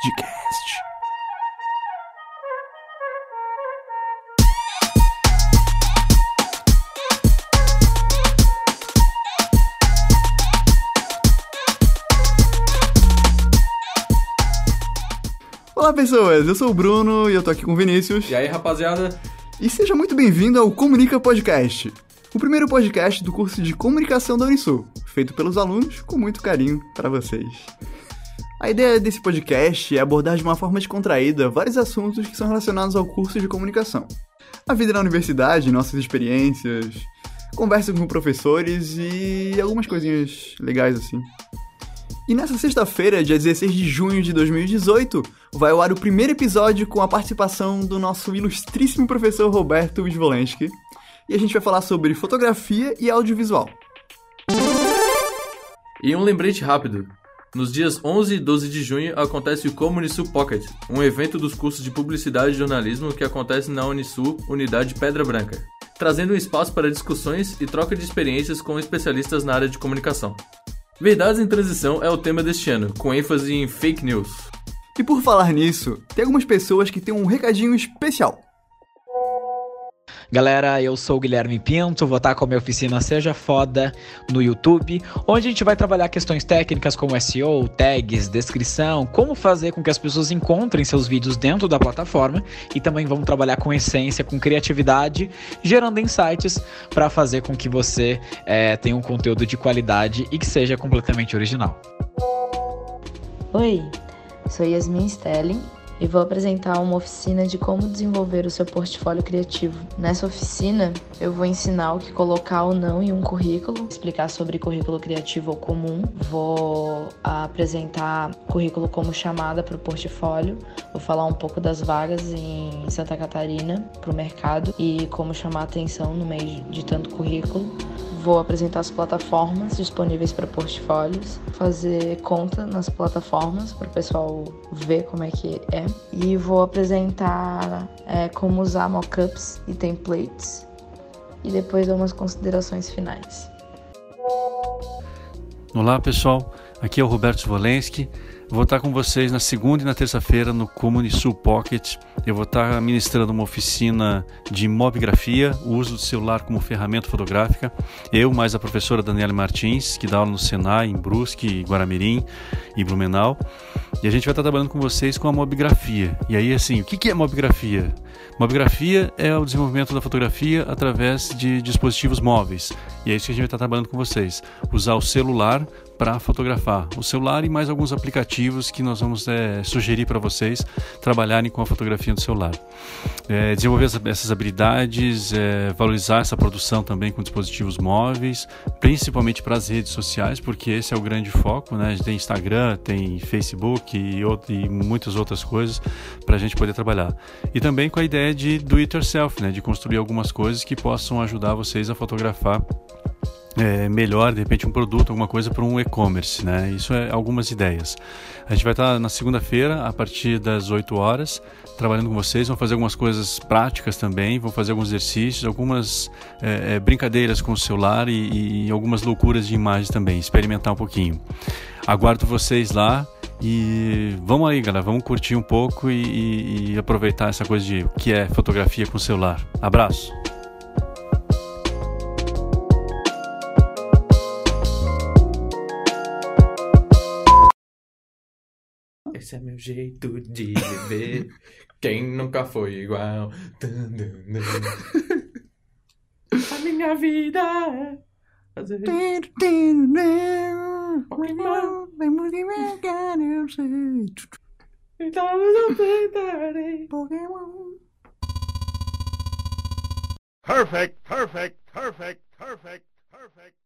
Podcast. Olá pessoas, eu sou o Bruno e eu tô aqui com o Vinícius. E aí, rapaziada? E seja muito bem-vindo ao Comunica Podcast, o primeiro podcast do curso de comunicação da Unisul, feito pelos alunos com muito carinho para vocês. A ideia desse podcast é abordar de uma forma descontraída vários assuntos que são relacionados ao curso de comunicação. A vida na universidade, nossas experiências, conversa com professores e algumas coisinhas legais assim. E nessa sexta-feira, dia 16 de junho de 2018, vai ao ar o primeiro episódio com a participação do nosso ilustríssimo professor Roberto Wisvolensky. E a gente vai falar sobre fotografia e audiovisual. E um lembrete rápido. Nos dias 11 e 12 de junho acontece o Comunisul Pocket, um evento dos cursos de Publicidade e Jornalismo que acontece na Unisul, Unidade Pedra Branca, trazendo um espaço para discussões e troca de experiências com especialistas na área de comunicação. Verdades em Transição é o tema deste ano, com ênfase em fake news. E por falar nisso, tem algumas pessoas que têm um recadinho especial. Galera, eu sou o Guilherme Pinto, vou estar com a minha oficina Seja Foda no YouTube, onde a gente vai trabalhar questões técnicas como SEO, tags, descrição, como fazer com que as pessoas encontrem seus vídeos dentro da plataforma e também vamos trabalhar com essência, com criatividade, gerando insights para fazer com que você é, tenha um conteúdo de qualidade e que seja completamente original. Oi, sou Yasmin Stelling e vou apresentar uma oficina de como desenvolver o seu portfólio criativo. Nessa oficina, eu vou ensinar o que colocar ou não em um currículo, explicar sobre currículo criativo ou comum, vou apresentar currículo como chamada para o portfólio, vou falar um pouco das vagas em Santa Catarina para o mercado e como chamar atenção no meio de tanto currículo. Vou apresentar as plataformas disponíveis para portfólios, fazer conta nas plataformas para o pessoal ver como é que é e vou apresentar é, como usar mockups e templates e depois dar umas considerações finais. Olá pessoal, aqui é o Roberto Volensky. Vou estar com vocês na segunda e na terça-feira no Comunisul Pocket. Eu vou estar ministrando uma oficina de mobigrafia, o uso do celular como ferramenta fotográfica. Eu, mais a professora Daniela Martins, que dá aula no Senai, em Brusque, Guaramirim e Blumenau. E a gente vai estar trabalhando com vocês com a mobigrafia. E aí, assim, o que é mobigrafia? Mobigrafia é o desenvolvimento da fotografia através de dispositivos móveis. E é isso que a gente vai estar trabalhando com vocês. Usar o celular para fotografar. O celular e mais alguns aplicativos que nós vamos é, sugerir para vocês trabalharem com a fotografia do celular. É, desenvolver essas habilidades, é, valorizar essa produção também com dispositivos móveis, principalmente para as redes sociais, porque esse é o grande foco. Né? A gente tem Instagram, tem Facebook e, outro, e muitas outras coisas para a gente poder trabalhar. E também com a ideia de do it yourself, né? de construir algumas coisas que possam ajudar vocês a fotografar é, melhor, de repente, um produto, alguma coisa para um e-commerce, né? Isso é algumas ideias. A gente vai estar na segunda-feira, a partir das 8 horas, trabalhando com vocês. Vamos fazer algumas coisas práticas também, vamos fazer alguns exercícios, algumas é, é, brincadeiras com o celular e, e algumas loucuras de imagens também, experimentar um pouquinho. Aguardo vocês lá. E vamos aí, galera, vamos curtir um pouco e, e, e aproveitar essa coisa de que é fotografia com celular. Abraço! Esse é meu jeito de viver. Quem nunca foi igual? A minha vida é fazer. Então eu tentarei. Perfect, perfect, perfect, perfect, perfect.